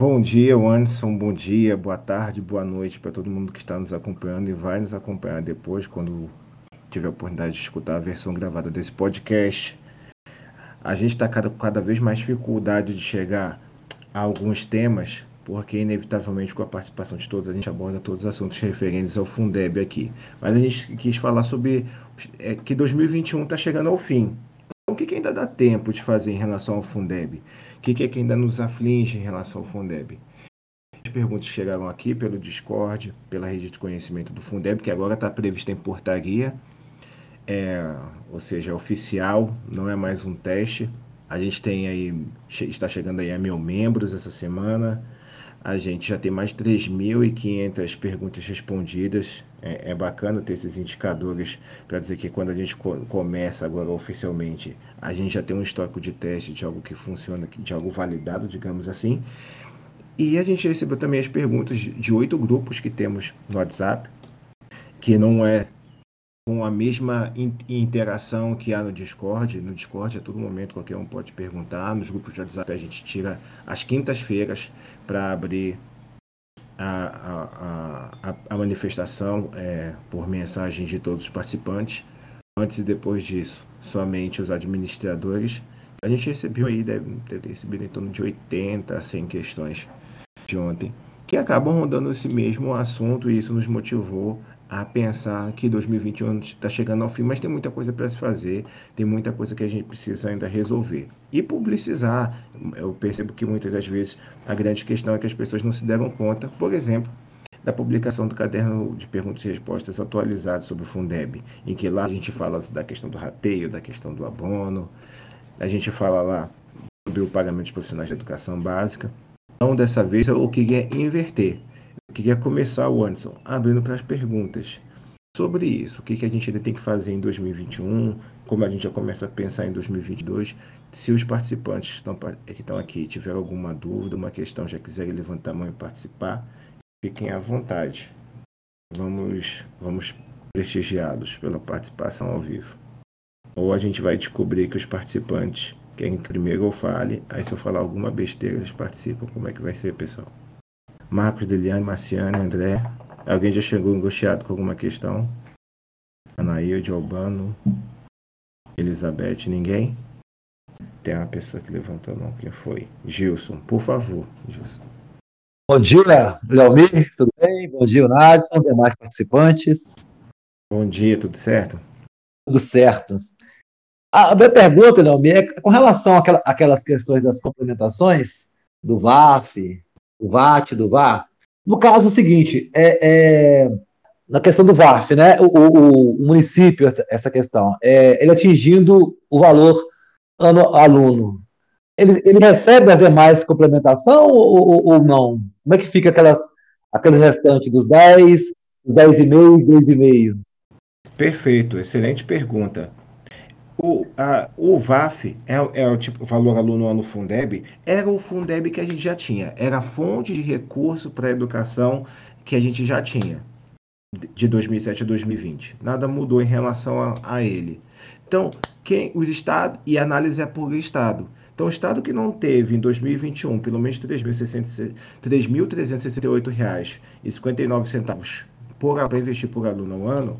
Bom dia, Anderson. Bom dia, boa tarde, boa noite para todo mundo que está nos acompanhando e vai nos acompanhar depois, quando tiver a oportunidade de escutar a versão gravada desse podcast. A gente está cada, cada vez mais dificuldade de chegar a alguns temas, porque inevitavelmente com a participação de todos a gente aborda todos os assuntos referentes ao Fundeb aqui. Mas a gente quis falar sobre é, que 2021 está chegando ao fim. O que, que ainda dá tempo de fazer em relação ao Fundeb? O que, que, é que ainda nos aflige em relação ao Fundeb? As perguntas chegaram aqui pelo Discord, pela rede de conhecimento do Fundeb, que agora está prevista em portaria, é, ou seja, é oficial, não é mais um teste. A gente tem aí, está chegando aí a mil membros essa semana. A gente já tem mais de 3.500 perguntas respondidas. É, é, bacana ter esses indicadores para dizer que quando a gente co começa agora oficialmente, a gente já tem um histórico de teste de algo que funciona, de algo validado, digamos assim. E a gente recebeu também as perguntas de oito grupos que temos no WhatsApp, que não é com a mesma interação que há no Discord. No Discord, a todo momento, qualquer um pode perguntar. Nos grupos de WhatsApp, a gente tira as quintas-feiras para abrir a, a, a, a manifestação é, por mensagem de todos os participantes. Antes e depois disso, somente os administradores. A gente recebeu aí, deve ter recebido em torno de 80 a 100 questões de ontem, que acabam rondando esse mesmo assunto e isso nos motivou a pensar que 2021 está chegando ao fim, mas tem muita coisa para se fazer, tem muita coisa que a gente precisa ainda resolver. E publicizar, eu percebo que muitas das vezes a grande questão é que as pessoas não se deram conta, por exemplo, da publicação do caderno de perguntas e respostas atualizado sobre o Fundeb, em que lá a gente fala da questão do rateio, da questão do abono, a gente fala lá sobre o pagamento de profissionais de educação básica. Então, dessa vez, eu queria inverter. Eu queria começar, Anderson, abrindo para as perguntas sobre isso. O que, que a gente ainda tem que fazer em 2021, como a gente já começa a pensar em 2022. Se os participantes que estão, que estão aqui tiverem alguma dúvida, uma questão, já quiserem levantar a mão e participar, fiquem à vontade. Vamos, vamos prestigiá-los pela participação ao vivo. Ou a gente vai descobrir que os participantes querem que primeiro eu fale, aí se eu falar alguma besteira, eles participam. Como é que vai ser, pessoal? Marcos, Deliane, Marciane, André. Alguém já chegou angustiado com alguma questão? Anaílde, Albano, Elizabeth, ninguém? Tem uma pessoa que levantou a mão. Quem foi? Gilson, por favor, Gilson. Bom dia, Leomir, tudo bem? Bom dia, Nadson, demais participantes. Bom dia, tudo certo? Tudo certo. A minha pergunta, Leomir, é com relação àquela, àquelas questões das complementações do VAF, do VAT, do VAR. No caso é o seguinte, é, é, na questão do VAF, né, o, o, o município, essa, essa questão, é, ele atingindo o valor ano, aluno, ele, ele recebe as demais complementação ou, ou, não? Como é que fica aquelas, aqueles restantes dos 10, dos 10,5 e 2,5? Perfeito, excelente pergunta. O, a, o VAF é, é, o tipo valor aluno ano Fundeb, era o Fundeb que a gente já tinha, era a fonte de recurso para a educação que a gente já tinha de 2007 a 2020. Nada mudou em relação a, a ele. Então, quem os estados e análise é por estado. Então, o estado que não teve em 2021 pelo menos R$ 3.368,59 para investir por aluno ao ano,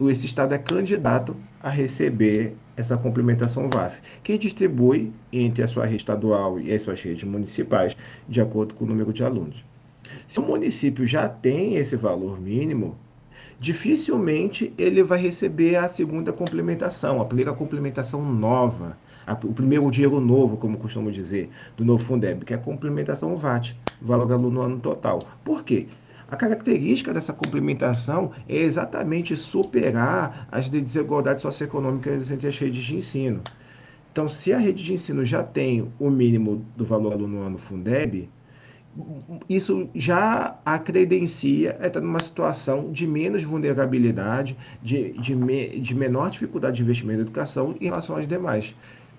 esse estado é candidato a receber essa complementação VAF, que distribui entre a sua rede estadual e as suas redes municipais, de acordo com o número de alunos. Se o município já tem esse valor mínimo, dificilmente ele vai receber a segunda complementação, a primeira complementação nova, a, o primeiro dinheiro novo, como costumo dizer, do novo Fundeb, que é a complementação VAT, valor aluno ano total. Por quê? A característica dessa complementação é exatamente superar as desigualdades socioeconômicas entre as redes de ensino. Então, se a rede de ensino já tem o mínimo do valor aluno ano Fundeb, isso já a credencia estar numa situação de menos vulnerabilidade, de, de, me, de menor dificuldade de investimento em educação em relação às demais.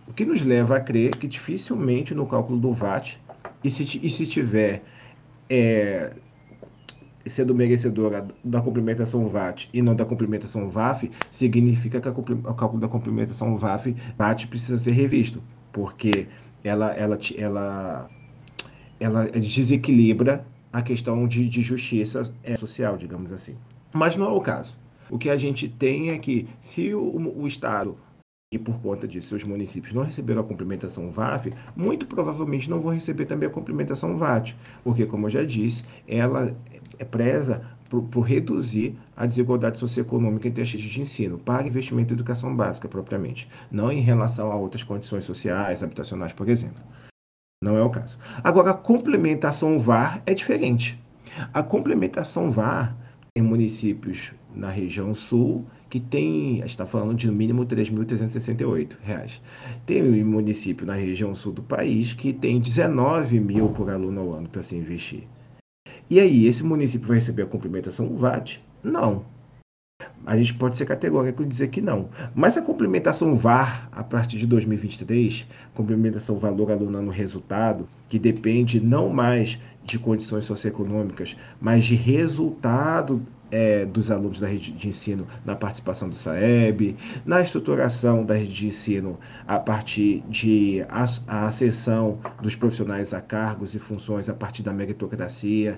O que nos leva a crer que dificilmente no cálculo do VAT, e se, e se tiver é, sendo merecedora da complementação VAT e não da complementação VAF, significa que o cálculo da complementação VAF, VAT precisa ser revisto, porque ela, ela, ela, ela desequilibra a questão de, de justiça é, social, digamos assim. Mas não é o caso. O que a gente tem é que, se o, o Estado e por conta disso os municípios não receberam a complementação VAF, muito provavelmente não vão receber também a complementação VAT, porque, como eu já disse, ela é presa por, por reduzir a desigualdade socioeconômica entre as redes de ensino, para investimento em educação básica propriamente, não em relação a outras condições sociais, habitacionais, por exemplo. Não é o caso. Agora, a complementação VAR é diferente. A complementação VAR em municípios na região sul que tem, a gente está falando de no mínimo R$ 3.368. Tem município na região sul do país que tem 19 mil por aluno ao ano para se investir. E aí, esse município vai receber a complementação VAT? Não. A gente pode ser categórico e dizer que não. Mas a complementação VAR, a partir de 2023, complementação valor aluno no resultado, que depende não mais de condições socioeconômicas, mas de resultado é, dos alunos da rede de ensino na participação do SAEB, na estruturação da rede de ensino a partir de a, a acessão dos profissionais a cargos e funções a partir da meritocracia.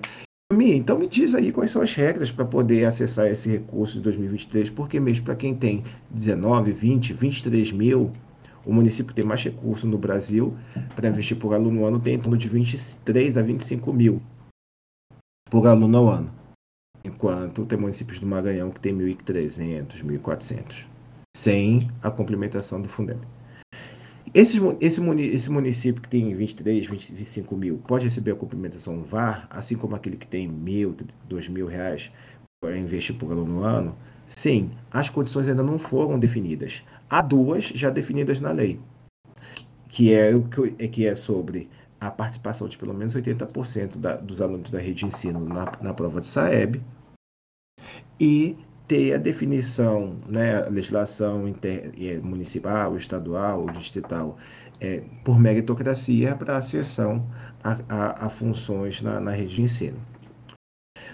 Então me diz aí quais são as regras para poder acessar esse recurso de 2023, porque mesmo para quem tem 19, 20, 23 mil, o município tem mais recurso no Brasil para investir por aluno no ano, tem em torno de 23 a 25 mil por aluno ao ano enquanto tem municípios do Maranhão que tem 1.300, 1.400, sem a complementação do Fundeb. Esse, esse, esse município que tem 23, 25 mil pode receber a complementação VAR, assim como aquele que tem mil, dois mil reais para investir por aluno no ano? Sim, as condições ainda não foram definidas. Há duas já definidas na lei, que é, que é sobre a participação de pelo menos 80% da, dos alunos da rede de ensino na, na prova de SAEB e ter a definição, né, a legislação inter, é, municipal, estadual, distrital, é, por meritocracia para acessão a, a, a funções na, na, rede de ensino.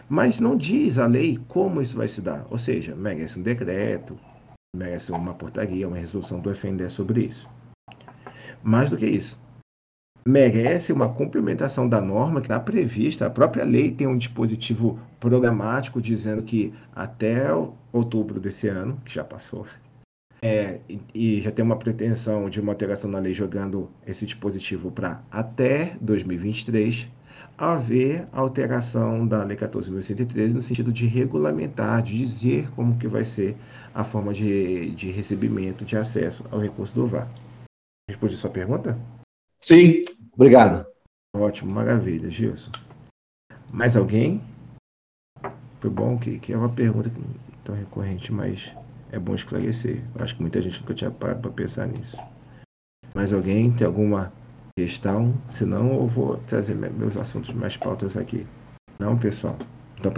Mas não diz a lei como isso vai se dar, ou seja, merece um decreto, merece uma portaria, uma resolução do FNDE sobre isso. Mais do que isso, merece uma complementação da norma que está prevista. A própria lei tem um dispositivo programático dizendo que até outubro desse ano, que já passou, é, e já tem uma pretensão de uma alteração na lei jogando esse dispositivo para até 2023, haver alteração da Lei 14.113 no sentido de regulamentar, de dizer como que vai ser a forma de, de recebimento, de acesso ao recurso do VAR. Respondi sua pergunta? Sim, obrigado. Ótimo, maravilha, Gilson. Mais alguém? Foi bom que, que é uma pergunta tão recorrente, mas é bom esclarecer. Acho que muita gente nunca tinha parado para pensar nisso. Mais alguém tem alguma questão? Se não, eu vou trazer meus assuntos, mais pautas aqui. Não, pessoal. Então,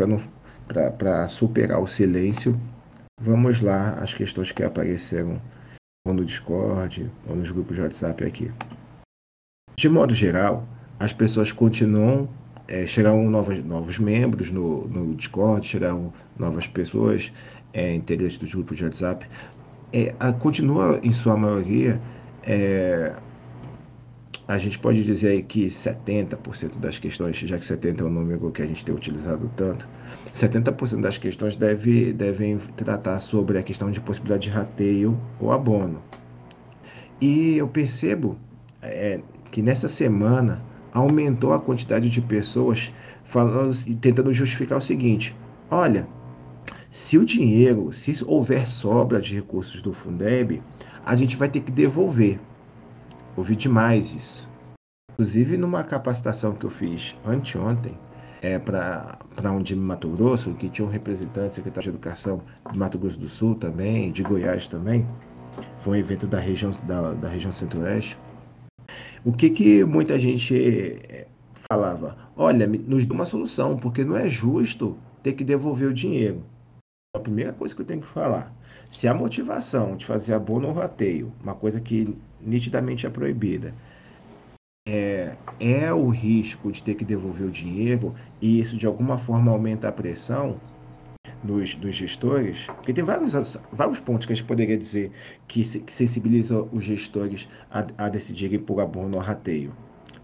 para superar o silêncio, vamos lá as questões que apareceram ou no Discord ou nos grupos de WhatsApp aqui. De modo geral, as pessoas continuam, é, chegarão novos, membros no, no Discord, chegarão novas pessoas, é, integrantes dos grupos de WhatsApp. É, a, continua, em sua maioria, é, a gente pode dizer aí que 70% das questões, já que 70 é o número que a gente tem utilizado tanto, 70% das questões deve, devem tratar sobre a questão de possibilidade de rateio ou abono. E eu percebo é, que nessa semana aumentou a quantidade de pessoas falando tentando justificar o seguinte: olha, se o dinheiro, se houver sobra de recursos do Fundeb, a gente vai ter que devolver. Ouvi demais isso. Inclusive, numa capacitação que eu fiz anteontem, é, para um de Mato Grosso, que tinha um representante, secretário de Educação de Mato Grosso do Sul também, de Goiás também, foi um evento da região, da, da região centro-oeste. O que, que muita gente eh, falava? Olha, nos dê uma solução, porque não é justo ter que devolver o dinheiro. A primeira coisa que eu tenho que falar, se a motivação de fazer abono ou rateio, uma coisa que nitidamente é proibida, é, é o risco de ter que devolver o dinheiro e isso de alguma forma aumenta a pressão, dos, dos gestores, porque tem vários, vários pontos que a gente poderia dizer que, que sensibilizam os gestores a, a decidirem por abono ou rateio.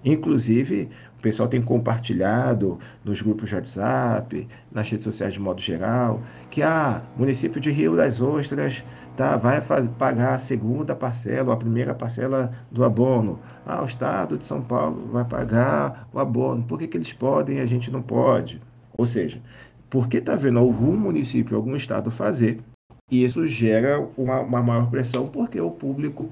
Inclusive, o pessoal tem compartilhado nos grupos de WhatsApp, nas redes sociais de modo geral, que ah, município de Rio das Ostras tá, vai fazer, pagar a segunda parcela, ou a primeira parcela do abono. Ah, o Estado de São Paulo vai pagar o abono. Por que, que eles podem e a gente não pode? Ou seja, porque está vendo algum município, algum estado fazer, e isso gera uma, uma maior pressão, porque o público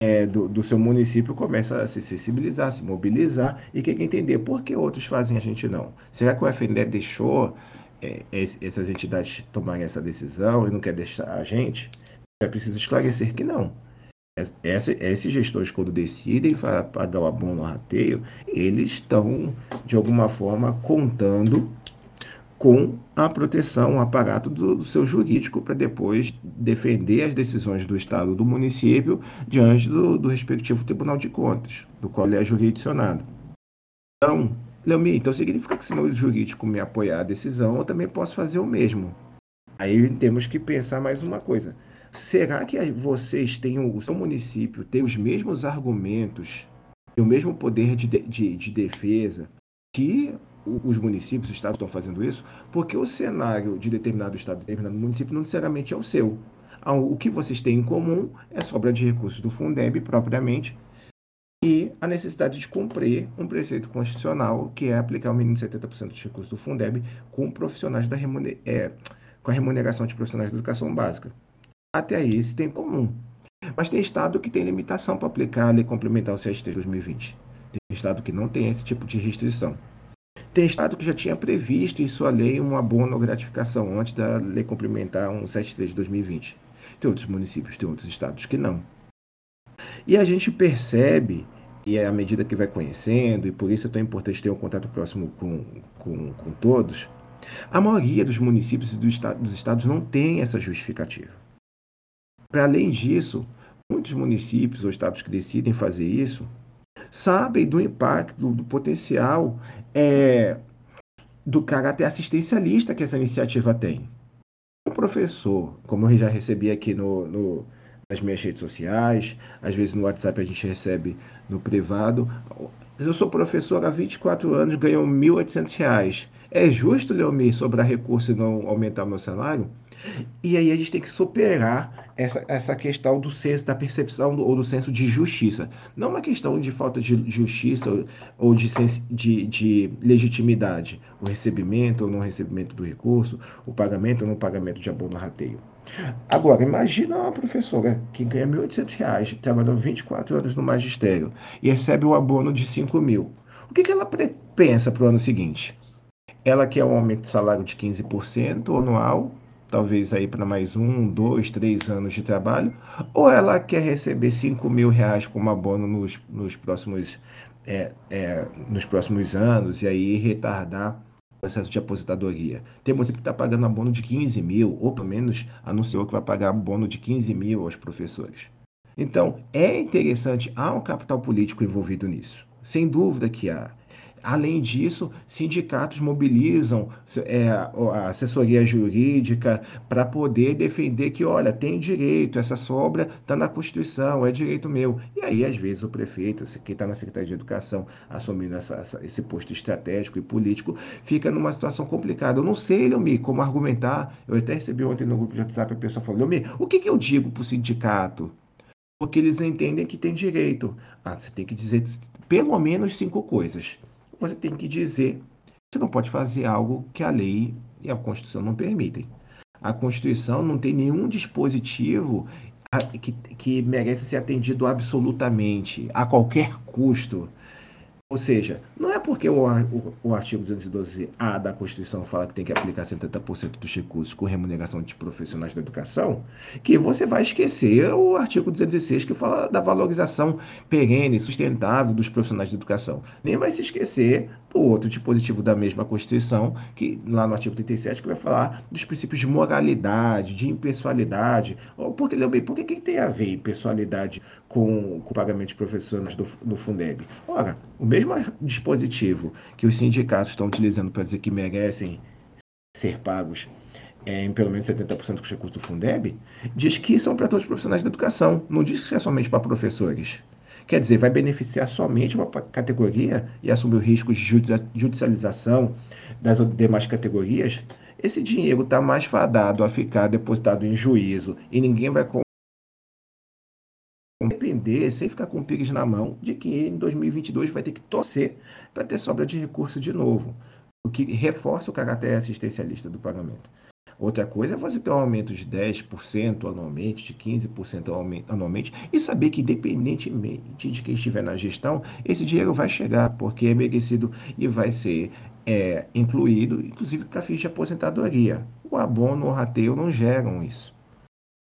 é, do, do, seu município começa a se sensibilizar, se mobilizar e quer entender por que outros fazem a gente não. Será que o FNDE deixou é, essas entidades tomarem essa decisão e não quer deixar a gente? É preciso esclarecer que não. Essa, esses gestores, quando decidem pagar o abono rateio, eles estão, de alguma forma, contando com a proteção, o aparato do, do seu jurídico para depois defender as decisões do Estado do município diante do, do respectivo Tribunal de Contas, do qual ele é jurisdicionado. Então, Leomir, então significa que se meu jurídico me apoiar a decisão, eu também posso fazer o mesmo. Aí temos que pensar mais uma coisa. Será que vocês têm, o seu município tem os mesmos argumentos, e o mesmo poder de, de, de defesa que os municípios, os estados estão fazendo isso, porque o cenário de determinado estado, determinado município, não necessariamente é o seu. O que vocês têm em comum é sobra de recursos do Fundeb propriamente e a necessidade de cumprir um preceito constitucional que é aplicar o mínimo de 70% dos recursos do Fundeb com profissionais da remuner... é, com a remuneração de profissionais da educação básica. Até aí isso tem em comum. Mas tem estado que tem limitação para aplicar a lei complementar o CST 2020. Tem estado que não tem esse tipo de restrição. Tem estado que já tinha previsto em sua lei um abono ou gratificação antes da lei complementar 173 de 2020. Tem outros municípios, tem outros estados que não. E a gente percebe, e é à medida que vai conhecendo, e por isso é tão importante ter um contato próximo com, com, com todos, a maioria dos municípios e dos estados não tem essa justificativa. Para além disso, muitos municípios ou estados que decidem fazer isso sabem do impacto, do, potencial é, do caráter assistencialista que essa iniciativa tem. O professor, como eu já recebi aqui no, no, nas minhas redes sociais, às vezes no WhatsApp a gente recebe no privado. Eu sou professor há 24 anos, ganho R$ 1.800. É justo, Leomir, sobrar recurso e não aumentar o meu salário? E aí a gente tem que superar essa, essa questão do senso, da percepção do, ou do senso de justiça. Não uma questão de falta de justiça ou, ou de, de, de, legitimidade, o recebimento ou não recebimento do recurso, o pagamento ou não pagamento de abono rateio. Agora, imagina uma professora que ganha R$ 1.800, trabalhou 24 anos no magistério e recebe o abono de R$ mil. O que, que ela pensa para o ano seguinte? Ela quer um aumento de salário de 15% anual talvez aí para mais um, dois, três anos de trabalho, ou ela quer receber 5 mil reais como abono nos, nos, próximos, é, é, nos próximos anos e aí retardar o processo de aposentadoria. Tem muita que está pagando abono de 15 mil, ou pelo menos anunciou que vai pagar abono de 15 mil aos professores. Então, é interessante, há um capital político envolvido nisso. Sem dúvida que há. Além disso, sindicatos mobilizam é, a assessoria jurídica para poder defender que, olha, tem direito, essa sobra está na Constituição, é direito meu. E aí, às vezes, o prefeito, que está na Secretaria de Educação, assumindo essa, essa, esse posto estratégico e político, fica numa situação complicada. Eu não sei, Leomir, como argumentar. Eu até recebi ontem no grupo de WhatsApp a pessoa falou, Leomir, o que, que eu digo para o sindicato? Porque eles entendem que tem direito. Ah, você tem que dizer pelo menos cinco coisas você tem que dizer você não pode fazer algo que a lei e a Constituição não permitem. A Constituição não tem nenhum dispositivo que, que merece ser atendido absolutamente, a qualquer custo. Ou seja, não é porque o, o, o artigo 212A da Constituição fala que tem que aplicar 70% dos recursos com remuneração de profissionais da educação, que você vai esquecer o artigo 216 que fala da valorização perene, sustentável dos profissionais de educação. Nem vai se esquecer outro dispositivo da mesma Constituição, que lá no artigo 37, que vai falar dos princípios de moralidade, de impessoalidade. Porque, bem, por que, que tem a ver impessoalidade com, com o pagamento de profissionais do, do Fundeb? Ora, o mesmo dispositivo que os sindicatos estão utilizando para dizer que merecem ser pagos é, em pelo menos 70% dos recursos do Fundeb, diz que são para todos os profissionais da educação, não diz que é somente para professores. Quer dizer, vai beneficiar somente uma categoria e assumir o risco de judicialização das demais categorias? Esse dinheiro está mais fadado a ficar depositado em juízo e ninguém vai depender, sem ficar com o PIX na mão, de que em 2022 vai ter que torcer para ter sobra de recurso de novo, o que reforça o caráter assistencialista do pagamento. Outra coisa é você ter um aumento de 10% anualmente, de 15% anualmente, e saber que, independentemente de quem estiver na gestão, esse dinheiro vai chegar, porque é merecido e vai ser é, incluído, inclusive para fins de aposentadoria. O abono o rateio não geram isso.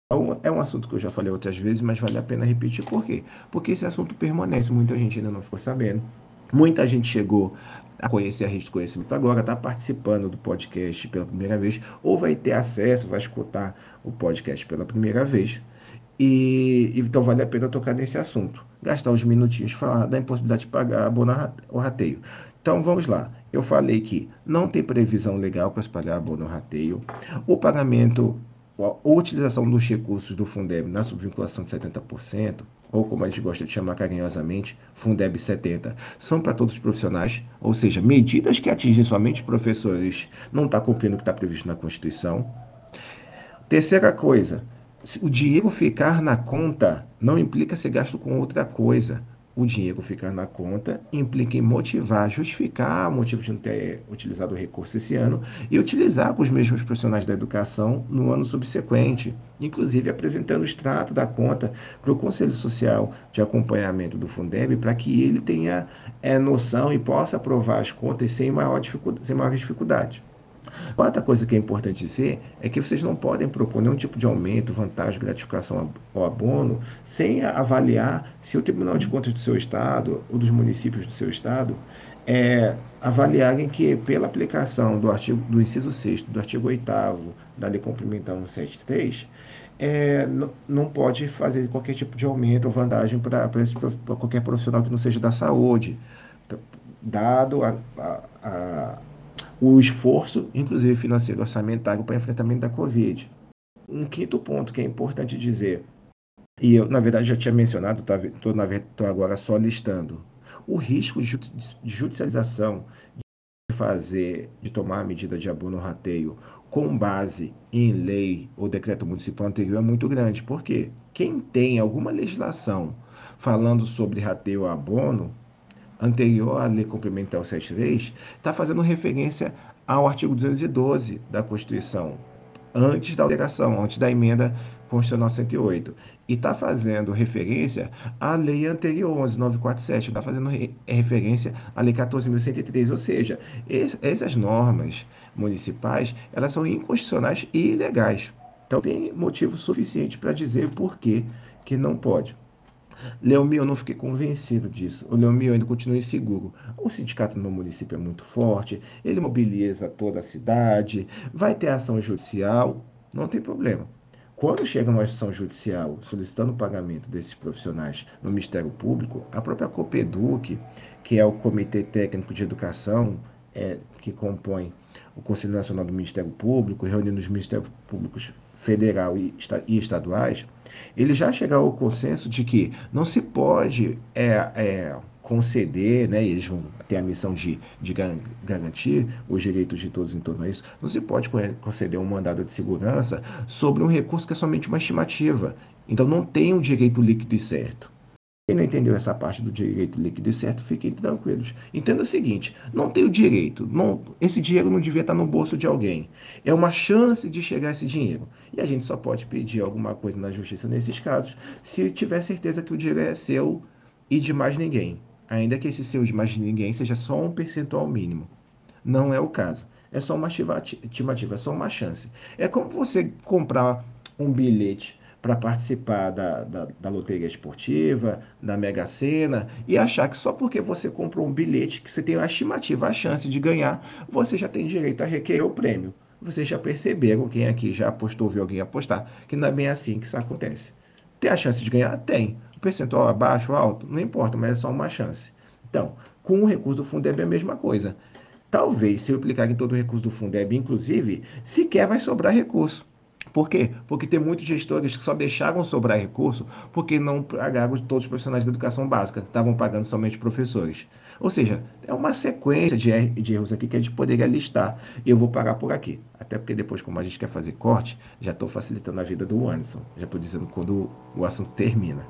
Então, é um assunto que eu já falei outras vezes, mas vale a pena repetir. Por quê? Porque esse assunto permanece, muita gente ainda não ficou sabendo. Muita gente chegou a conhecer a rede de conhecimento agora, está participando do podcast pela primeira vez, ou vai ter acesso, vai escutar o podcast pela primeira vez. E então vale a pena tocar nesse assunto. Gastar uns minutinhos falar da impossibilidade de pagar abono ou rateio. Então vamos lá. Eu falei que não tem previsão legal para se pagar abono rateio. O pagamento a utilização dos recursos do Fundeb na subvinculação de 70%, ou como a gente gosta de chamar carinhosamente, Fundeb 70, são para todos os profissionais, ou seja, medidas que atingem somente professores, não está cumprindo o que está previsto na Constituição. Terceira coisa, o dinheiro ficar na conta não implica ser gasto com outra coisa o dinheiro ficar na conta implica em motivar, justificar o motivo de não ter utilizado o recurso esse ano e utilizar com os mesmos profissionais da educação no ano subsequente, inclusive apresentando o extrato da conta para o Conselho Social de Acompanhamento do Fundeb para que ele tenha é, noção e possa aprovar as contas sem, maior sem maior dificuldade. Outra coisa que é importante dizer é que vocês não podem propor nenhum tipo de aumento, vantagem, gratificação ou abono sem avaliar se o Tribunal de Contas do seu Estado ou dos municípios do seu Estado é, avaliarem que, pela aplicação do artigo do inciso 6 do artigo 8 da Lei Complementar 173, é, não, pode fazer qualquer tipo de aumento ou vantagem para qualquer profissional que não seja da saúde, dado a, a, a o esforço, inclusive financeiro orçamentário, para enfrentamento da Covid. Um quinto ponto que é importante dizer, e eu, na verdade, já tinha mencionado, estou agora só listando, o risco de judicialização de fazer, de tomar a medida de abono rateio com base em lei ou decreto municipal anterior é muito grande. Por quê? Quem tem alguma legislação falando sobre rateio a abono anterior à Lei Complementar 73 está fazendo referência ao artigo 212 da Constituição, antes da alteração, antes da emenda Constitucional 108. E está fazendo referência à lei anterior, 11947, está fazendo re referência à lei 14.103. Ou seja, essas normas municipais, elas são inconstitucionais e ilegais. Então tem motivo suficiente para dizer por que, que não pode. Leomil, eu não fiquei convencido disso. O Leomil ainda continua inseguro. O sindicato no município é muito forte, ele mobiliza toda a cidade, vai ter ação judicial, não tem problema. Quando chega uma ação judicial solicitando o pagamento desses profissionais no Ministério Público, a própria COPEDUC, que é o Comitê Técnico de Educação, é, que compõe o Conselho Nacional do Ministério Público, reunindo os Ministérios Públicos federal e, estaduais, ele já chegaram ao consenso de que não se pode é, é, conceder, né, eles vão ter a missão de, de garantir os direitos de todos em torno a isso, não se pode conceder um mandado de segurança sobre um recurso que é somente uma estimativa. Então não tem um direito líquido e certo. Quem não entendeu essa parte do direito líquido e certo, fiquem tranquilos. Entenda o seguinte: não tem o direito, não, esse dinheiro não devia estar no bolso de alguém. É uma chance de chegar esse dinheiro. E a gente só pode pedir alguma coisa na justiça nesses casos se tiver certeza que o dinheiro é seu e de mais ninguém. Ainda que esse seu de mais ninguém seja só um percentual mínimo. Não é o caso. É só uma estimativa, é só uma chance. É como você comprar um bilhete para participar da, da, da, loteria esportiva, da Mega Sena, e achar que só porque você comprou um bilhete, que você tem a estimativa, a chance de ganhar, você já tem direito a requerer o prêmio. Vocês já perceberam, quem aqui já apostou, viu alguém apostar, que não é bem assim que isso acontece. Tem a chance de ganhar? Tem. O percentual abaixo, alto, não importa, mas é só uma chance. Então, com o recurso do Fundeb é a mesma coisa. Talvez, se eu aplicar em todo o recurso do Fundeb, inclusive, sequer vai sobrar recurso. Por quê? Porque tem muitos gestores que só deixaram sobrar recurso porque não pagaram todos os profissionais da educação básica, estavam pagando somente professores. Ou seja, é uma sequência de, er de erros aqui que a gente poderia listar. Eu vou parar por aqui. Até porque depois, como a gente quer fazer corte, já estou facilitando a vida do Anderson. Já estou dizendo quando o assunto termina.